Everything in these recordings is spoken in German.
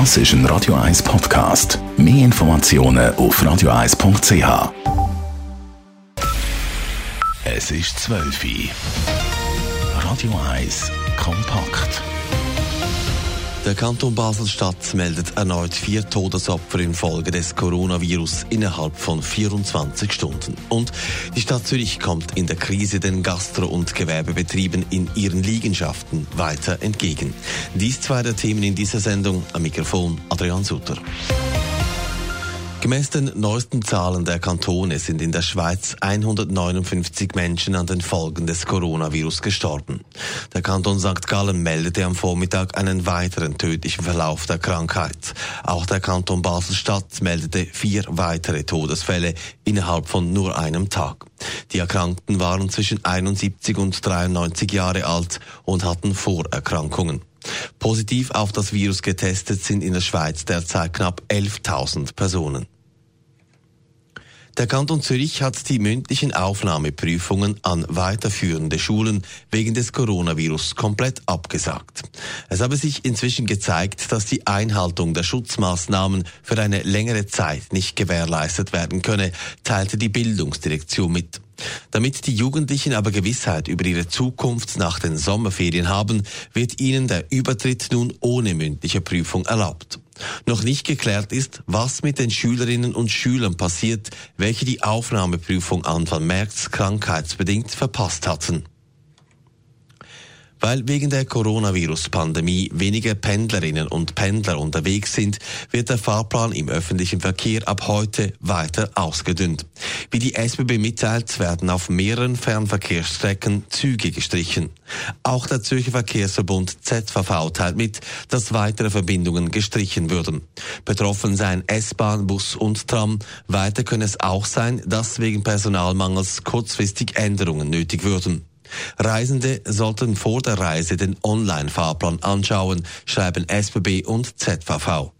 Das ist ein Radio 1 Podcast. Mehr Informationen auf radio1.ch. Es ist 12 Uhr. Radio 1 kompakt. Der Kanton Basel-Stadt meldet erneut vier Todesopfer infolge des Coronavirus innerhalb von 24 Stunden. Und die Stadt Zürich kommt in der Krise den Gastro- und Gewerbebetrieben in ihren Liegenschaften weiter entgegen. Dies zwei der Themen in dieser Sendung. Am Mikrofon Adrian Sutter. Gemäss den neuesten Zahlen der Kantone sind in der Schweiz 159 Menschen an den Folgen des Coronavirus gestorben. Der Kanton St. Gallen meldete am Vormittag einen weiteren tödlichen Verlauf der Krankheit. Auch der Kanton Basel-Stadt meldete vier weitere Todesfälle innerhalb von nur einem Tag. Die Erkrankten waren zwischen 71 und 93 Jahre alt und hatten Vorerkrankungen. Positiv auf das Virus getestet sind in der Schweiz derzeit knapp 11.000 Personen. Der Kanton Zürich hat die mündlichen Aufnahmeprüfungen an weiterführende Schulen wegen des Coronavirus komplett abgesagt. Es habe sich inzwischen gezeigt, dass die Einhaltung der Schutzmaßnahmen für eine längere Zeit nicht gewährleistet werden könne, teilte die Bildungsdirektion mit. Damit die Jugendlichen aber Gewissheit über ihre Zukunft nach den Sommerferien haben, wird ihnen der Übertritt nun ohne mündliche Prüfung erlaubt. Noch nicht geklärt ist, was mit den Schülerinnen und Schülern passiert, welche die Aufnahmeprüfung Anfang März krankheitsbedingt verpasst hatten. Weil wegen der Coronavirus-Pandemie weniger Pendlerinnen und Pendler unterwegs sind, wird der Fahrplan im öffentlichen Verkehr ab heute weiter ausgedünnt. Wie die SBB mitteilt, werden auf mehreren Fernverkehrsstrecken Züge gestrichen. Auch der Zürcher Verkehrsverbund ZVV teilt mit, dass weitere Verbindungen gestrichen würden. Betroffen seien S-Bahn, Bus und Tram. Weiter könne es auch sein, dass wegen Personalmangels kurzfristig Änderungen nötig würden. Reisende sollten vor der Reise den Online-Fahrplan anschauen, schreiben SBB und ZVV.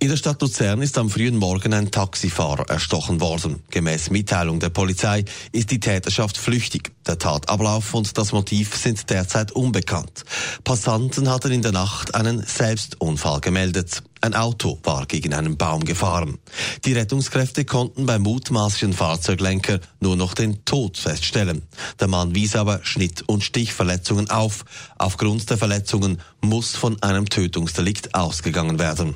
In der Stadt Luzern ist am frühen Morgen ein Taxifahrer erstochen worden. Gemäß Mitteilung der Polizei ist die Täterschaft flüchtig. Der Tatablauf und das Motiv sind derzeit unbekannt. Passanten hatten in der Nacht einen Selbstunfall gemeldet. Ein Auto war gegen einen Baum gefahren. Die Rettungskräfte konnten beim mutmaßlichen Fahrzeuglenker nur noch den Tod feststellen. Der Mann wies aber Schnitt- und Stichverletzungen auf. Aufgrund der Verletzungen muss von einem Tötungsdelikt ausgegangen werden.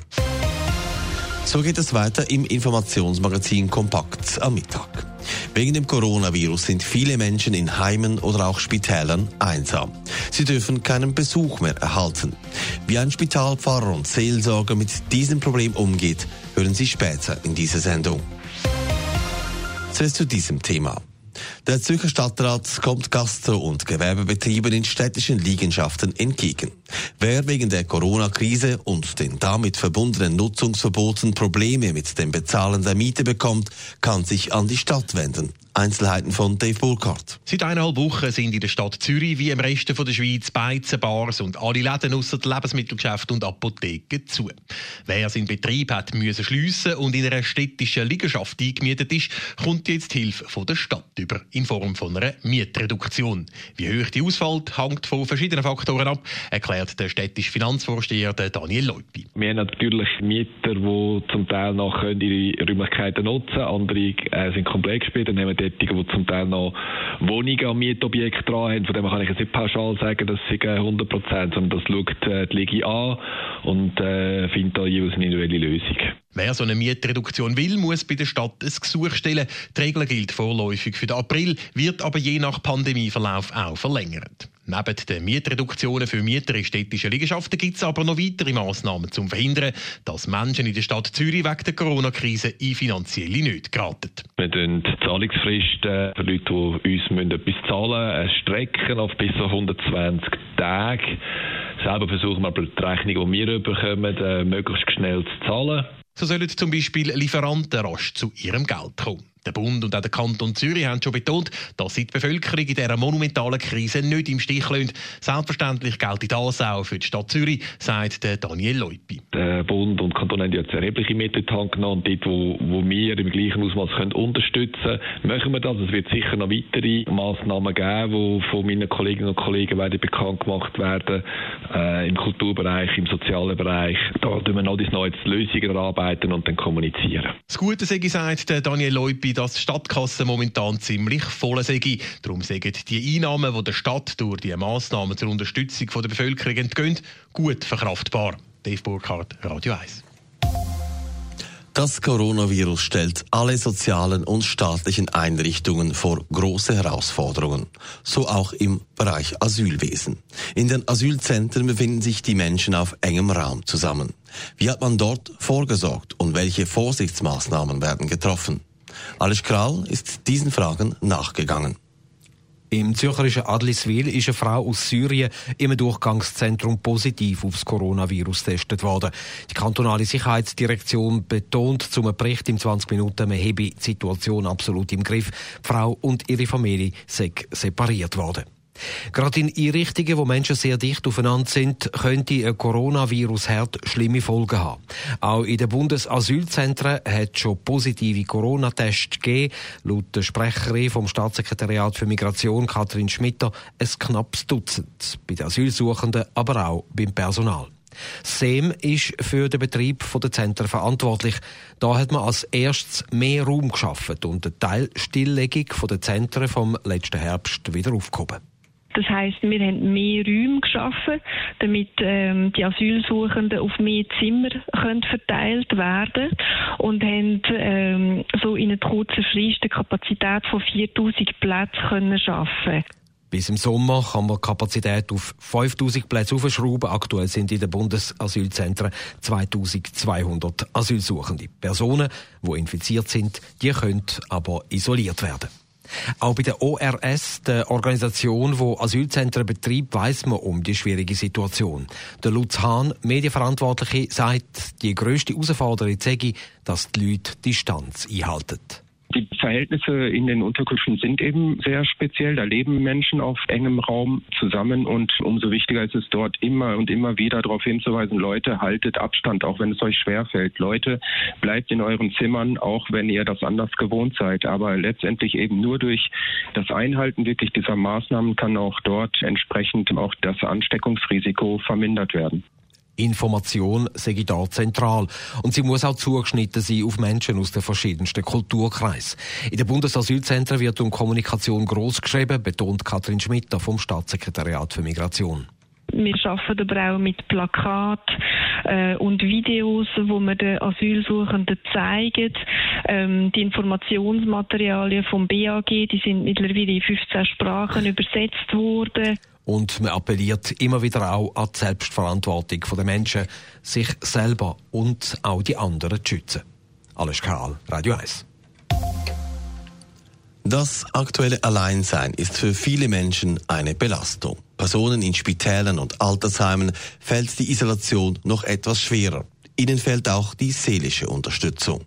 So geht es weiter im Informationsmagazin Kompakt am Mittag. Wegen dem Coronavirus sind viele Menschen in Heimen oder auch Spitälern einsam. Sie dürfen keinen Besuch mehr erhalten. Wie ein Spitalpfarrer und Seelsorger mit diesem Problem umgeht, hören Sie später in dieser Sendung. Zuerst zu diesem Thema. Der Zürcher Stadtrat kommt Gastro- und Gewerbebetrieben in städtischen Liegenschaften entgegen. Wer wegen der Corona-Krise und den damit verbundenen Nutzungsverboten Probleme mit dem Bezahlen der Miete bekommt, kann sich an die Stadt wenden. Einzelheiten von Dave Burkhardt. Seit eineinhalb Wochen sind in der Stadt Zürich wie im Rest der Schweiz Beizen, Bars und alle Läden ausser Lebensmittelgeschäfte und Apotheken zu. Wer seinen Betrieb hat müssen schliessen und in einer städtischen Liegenschaft eingemietet ist, kommt jetzt Hilfe von der Stadt über in Form von einer Mietreduktion. Wie hoch die ausfällt, hängt von verschiedenen Faktoren ab, erklärt der städtische Finanzvorsteher Daniel Leupi. Wir haben natürlich Mieter, die zum Teil noch ihre Räumlichkeiten nutzen können, andere äh, sind komplett gespielt, dann haben Tätigen, die zum Teil noch Wohnungen am Mietobjekt dran haben. Von dem kann ich jetzt nicht pauschal sagen, dass sie 100 Prozent, sondern das schaut äh, die Liga an und äh, findet da jeweils eine individuelle Lösung. Wer so eine Mietreduktion will, muss bei der Stadt ein Gesuch stellen. Die Regel gilt vorläufig für den April, wird aber je nach Pandemieverlauf auch verlängert. Neben den Mietreduktionen für Mieter in städtischen Liegenschaften gibt es aber noch weitere Massnahmen, um zu verhindern, dass Menschen in der Stadt Zürich wegen der Corona-Krise in finanzielle Nöte geraten. Wir die Zahlungsfristen für Leute, die uns etwas zahlen müssen, strecken auf bis zu 120 Tage. Selber versuchen wir aber die Rechnung, die wir bekommen, äh, möglichst schnell zu zahlen. So sollen zum Beispiel Lieferanten rasch zu ihrem Geld kommen. Der Bund und auch der Kanton Zürich haben schon betont, dass sie die Bevölkerung in dieser monumentalen Krise nicht im Stich lassen. Selbstverständlich gilt das auch für die Stadt Zürich, sagt Daniel Leupi. Der Bund und Kanton haben jetzt erhebliche Mittel in die Hand genommen. Dort, wo, wo wir im gleichen Ausmaß können unterstützen können, machen wir das. Es wird sicher noch weitere Massnahmen geben, die von meinen Kolleginnen und Kollegen werden bekannt gemacht werden. Äh, Im Kulturbereich, im sozialen Bereich. Da tun wir noch die neue Lösungen erarbeiten und dann kommunizieren. Das Gute sei, sagt Daniel Leupi, dass die Stadtkasse momentan ziemlich voll sei. Darum sagen die Einnahmen, die der Stadt durch die Massnahmen zur Unterstützung der Bevölkerung entgehen, gut verkraftbar. Dave Burkhardt, Radio 1. Das Coronavirus stellt alle sozialen und staatlichen Einrichtungen vor große Herausforderungen. So auch im Bereich Asylwesen. In den Asylzentren befinden sich die Menschen auf engem Raum zusammen. Wie hat man dort vorgesorgt und welche Vorsichtsmaßnahmen werden getroffen? Alice Kral ist diesen Fragen nachgegangen. Im zürcherischen Adliswil ist eine Frau aus Syrien im Durchgangszentrum positiv aufs Coronavirus getestet worden. Die kantonale Sicherheitsdirektion betont zum Bericht im 20 Minuten, man habe die Situation absolut im Griff. Die Frau und ihre Familie sind separiert worden. Gerade in Einrichtungen, wo Menschen sehr dicht aufeinander sind, könnte ein Coronavirus-Herd schlimme Folgen haben. Auch in den Bundesasylzentren hat es schon positive Corona-Tests gegeben. Laut der Sprecherin vom Staatssekretariat für Migration, Katrin Schmitter, ein knappes Dutzend. Bei den Asylsuchenden, aber auch beim Personal. SEM ist für den Betrieb der Zentren verantwortlich. Da hat man als erstes mehr Raum geschaffen und eine Teilstilllegung der Zentren vom letzten Herbst wieder aufgehoben. Das heißt, wir haben mehr Räume geschaffen, damit ähm, die Asylsuchenden auf mehr Zimmer können verteilt werden und haben ähm, so in einer kurzen Frist eine Kapazität von 4000 Plätzen können schaffen. Bis im Sommer kann man die Kapazität auf 5000 Plätze aufschrauben. Aktuell sind in den Bundesasylzentren 2200 Asylsuchende. Personen, die infiziert sind, die können aber isoliert werden. Auch bei der ORS, der Organisation, wo Asylzentren betreibt, weiß man um die schwierige Situation. Der Lutz Hahn, Medienverantwortliche, sagt, die grösste Herausforderung sei, dass die Leute Distanz einhalten. Die Verhältnisse in den Unterkünften sind eben sehr speziell. Da leben Menschen auf engem Raum zusammen und umso wichtiger ist es dort immer und immer wieder darauf hinzuweisen, Leute, haltet Abstand, auch wenn es euch schwerfällt. Leute, bleibt in euren Zimmern, auch wenn ihr das anders gewohnt seid. Aber letztendlich eben nur durch das Einhalten wirklich dieser Maßnahmen kann auch dort entsprechend auch das Ansteckungsrisiko vermindert werden. Information sei da zentral. Und sie muss auch zugeschnitten sein auf Menschen aus den verschiedensten Kulturkreisen. In den Bundesasylzentren wird um Kommunikation groß geschrieben, betont Katrin Schmidt vom Staatssekretariat für Migration. Wir arbeiten aber auch mit Plakat äh, und Videos, wo wir den Asylsuchenden zeigen. Ähm, die Informationsmaterialien vom BAG, die sind mittlerweile in 15 Sprachen übersetzt worden. Und man appelliert immer wieder auch an die Selbstverantwortung der Menschen, sich selber und auch die anderen zu schützen. Alles Karl, Radio 1. Das aktuelle Alleinsein ist für viele Menschen eine Belastung. Personen in Spitälern und Altersheimen fällt die Isolation noch etwas schwerer. Ihnen fehlt auch die seelische Unterstützung.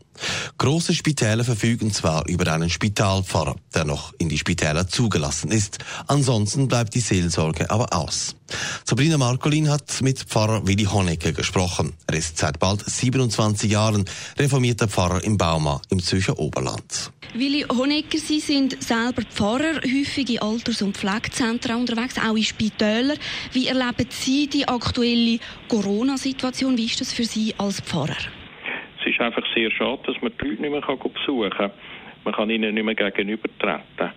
Große Spitäler verfügen zwar über einen Spitalpfarrer, der noch in die Spitäler zugelassen ist, ansonsten bleibt die Seelsorge aber aus. Sabrina Markolin hat mit Pfarrer Willi Honecke gesprochen. Er ist seit bald 27 Jahren reformierter Pfarrer im Bauma im Zürcher Oberland. Willi Honecke, Sie sind selber Pfarrer, häufig in Alters- und Pflegezentren unterwegs, auch in Spitälern. Wie erleben Sie die aktuelle Corona-Situation? Wie ist das für Sie als Pfarrer? Es ist einfach sehr schade, dass man die Leute nicht mehr besuchen kann. Man kann ihnen nicht mehr gegenübertreten.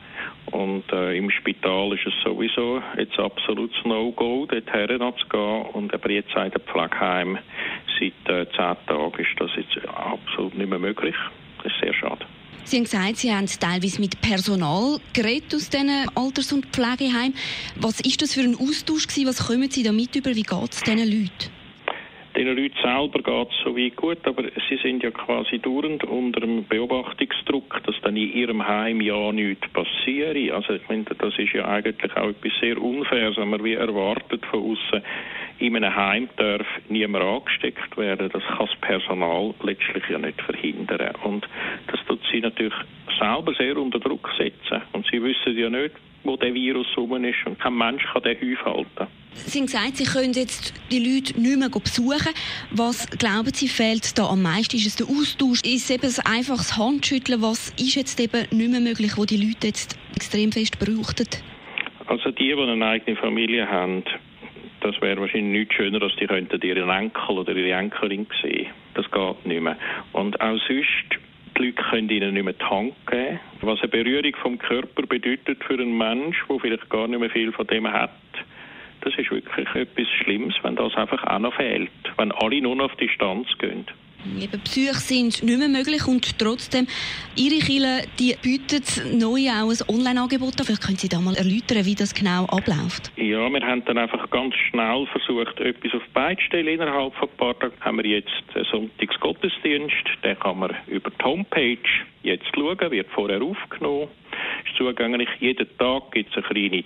Und äh, im Spital ist es sowieso jetzt absolutes No-Go, dort herzugehen. Und aber jetzt seit dem Pflegeheim seit äh, zehn Tagen ist das jetzt absolut nicht mehr möglich. Das ist sehr schade. Sie haben gesagt, Sie haben teilweise mit Personal geredet aus diesen Alters- und Pflegeheimen. Was ist das für ein Austausch gewesen? Was kommen Sie da mit über? Wie geht es diesen Leuten? Den Leuten selber geht es soweit gut, aber sie sind ja quasi dauernd unter dem Beobachtungsdruck, dass dann in ihrem Heim ja nichts passiert. Also ich meine, das ist ja eigentlich auch etwas sehr Unfaires, wenn man wie erwartet von außen in einem Heim darf niemand angesteckt werden. Das kann das Personal letztlich ja nicht verhindern. Und das tut sie natürlich selber sehr unter Druck setzen. Und sie wissen ja nicht, wo der Virus rum ist und kein Mensch kann den Häuf halten. Sie haben gesagt, Sie können jetzt die Leute nicht mehr besuchen. Was glauben Sie, fehlt da am meisten? Ist es der Austausch? Ist es eben ein einfaches Handschütteln? Was ist jetzt eben nicht mehr möglich, wo die Leute jetzt extrem fest brauchten? Also die, die eine eigene Familie haben, das wäre wahrscheinlich nichts schöner, als die könnten ihren Enkel oder ihre Enkelin sehen. Das geht nicht mehr. Und auch sonst die Leute können ihnen nicht mehr geben. Was eine Berührung vom Körper bedeutet für einen Menschen, der vielleicht gar nicht mehr viel von dem hat, das ist wirklich etwas Schlimmes, wenn das einfach auch noch fehlt. Wenn alle nur noch auf Distanz gehen. Eben Besuche sind nicht mehr möglich und trotzdem, Ihre Kirche, die bietet neu auch ein Online-Angebot an. Vielleicht können Sie da mal erläutern, wie das genau abläuft. Ja, wir haben dann einfach ganz schnell versucht, etwas auf zu stellen. Innerhalb von ein paar Tagen haben wir jetzt einen Sonntagsgottesdienst. Den kann man über die Homepage jetzt schauen, wird vorher aufgenommen ist zugänglich. Jeden Tag gibt es eine kleine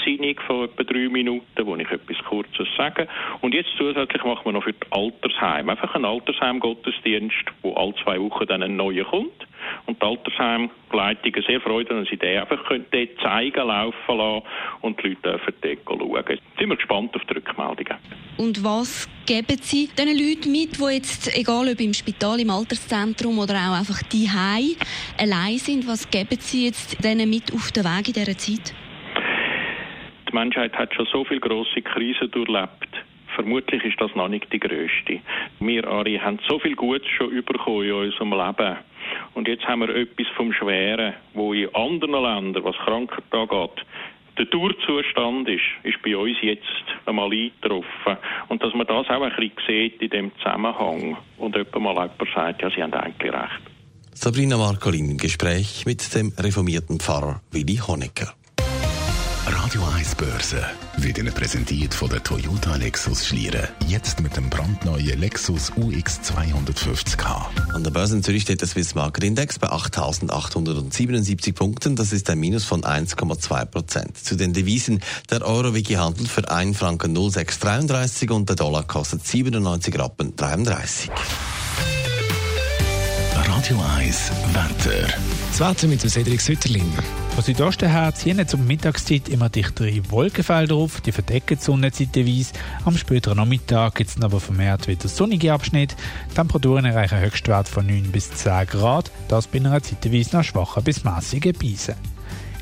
Tagesbesinnung von etwa drei Minuten, wo ich etwas Kurzes sage. Und jetzt zusätzlich machen wir noch für die Altersheim einfach einen Altersheim-Gottesdienst, wo alle zwei Wochen dann ein neuer kommt. Und die Altersheimleitungen sehr freuen, wenn sie den einfach können zeigen, laufen lassen und die Leute dürfen dort schauen. Jetzt sind wir gespannt auf die Rückmeldungen. Und was geben Sie den Leuten mit, die jetzt, egal ob im Spital, im Alterszentrum oder auch einfach die allein sind, was geben Sie jetzt denen mit auf den Weg in dieser Zeit? Die Menschheit hat schon so viele grosse Krisen durchlebt. Vermutlich ist das noch nicht die grösste. Wir alle haben so viel Gutes schon bekommen in unserem Leben. Und jetzt haben wir etwas vom Schweren, wo in anderen Ländern, was Krankheit angeht, der Dauerzustand ist, ist bei uns jetzt einmal eingetroffen. Und dass man das auch ein bisschen sieht in dem Zusammenhang und jemand mal jemand sagt, ja, Sie haben eigentlich recht. Sabrina Marcolin im Gespräch mit dem reformierten Pfarrer Willi Honecker. Radio 1 Börse wird Ihnen präsentiert von der Toyota Lexus Schlieren. Jetzt mit dem brandneuen Lexus UX 250k. An der Börse in Zürich steht der Swiss Market Index bei 8.877 Punkten. Das ist ein Minus von 1,2 Prozent. Zu den Devisen. Der Euro wird gehandelt für 1 Franken 0633 und der Dollar kostet 97 Rappen 33. Radio 1 Wetter. Das Wetter mit Cedric Sütterlin. Von Südosten her ziehen zum Mittagszeit immer dichtere Wolkenfelder auf, die verdecken die Sonne zeitweise. Am späteren Nachmittag gibt es aber vermehrt wieder sonnige Abschnitte. Die Temperaturen erreichen Höchstwert von 9 bis 10 Grad, das bei einer zeitweise noch schwachen bis mäßigen Beise.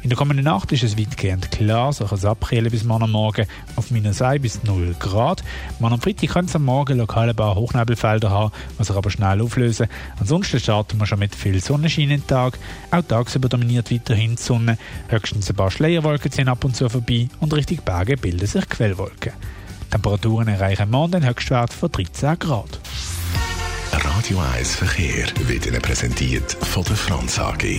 In der kommenden Nacht ist es weitgehend klar, so kann es abkühlen bis morgen Morgen auf minus 1 bis 0 Grad. Morgen am Freitag könnte es am Morgen lokal ein paar Hochnebelfelder haben, was sich aber schnell auflösen. Ansonsten starten wir schon mit viel Sonnenschein in den Tag. Auch tagsüber dominiert weiterhin die Sonne. Höchstens ein paar Schleierwolken ziehen ab und zu vorbei und Richtung Berge bilden sich Quellwolken. Temperaturen erreichen morgen den Höchstwert von 13 Grad. Radio 1 Verkehr wird Ihnen präsentiert von der Franz AG.